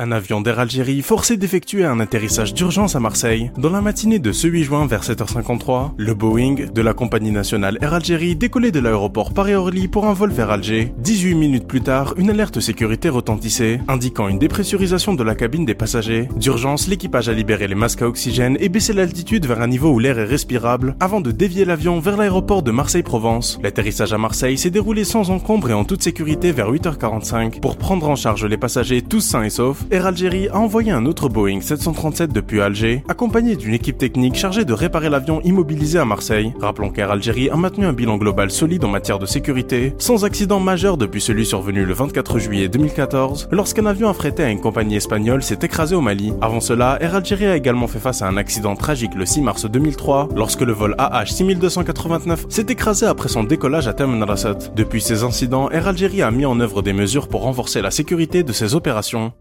Un avion d'Air Algérie forcé d'effectuer un atterrissage d'urgence à Marseille. Dans la matinée de ce 8 juin vers 7h53, le Boeing de la compagnie nationale Air Algérie décollait de l'aéroport Paris-Orly pour un vol vers Alger. 18 minutes plus tard, une alerte sécurité retentissait, indiquant une dépressurisation de la cabine des passagers. D'urgence, l'équipage a libéré les masques à oxygène et baissé l'altitude vers un niveau où l'air est respirable, avant de dévier l'avion vers l'aéroport de Marseille-Provence. L'atterrissage à Marseille s'est déroulé sans encombre et en toute sécurité vers 8h45 pour prendre en charge les passagers tous sains et saufs Air Algérie a envoyé un autre Boeing 737 depuis Alger, accompagné d'une équipe technique chargée de réparer l'avion immobilisé à Marseille. Rappelons qu'Air Algérie a maintenu un bilan global solide en matière de sécurité, sans accident majeur depuis celui survenu le 24 juillet 2014, lorsqu'un avion affrété à une compagnie espagnole s'est écrasé au Mali. Avant cela, Air Algérie a également fait face à un accident tragique le 6 mars 2003, lorsque le vol AH6289 s'est écrasé après son décollage à Rasat. Depuis ces incidents, Air Algérie a mis en œuvre des mesures pour renforcer la sécurité de ses opérations.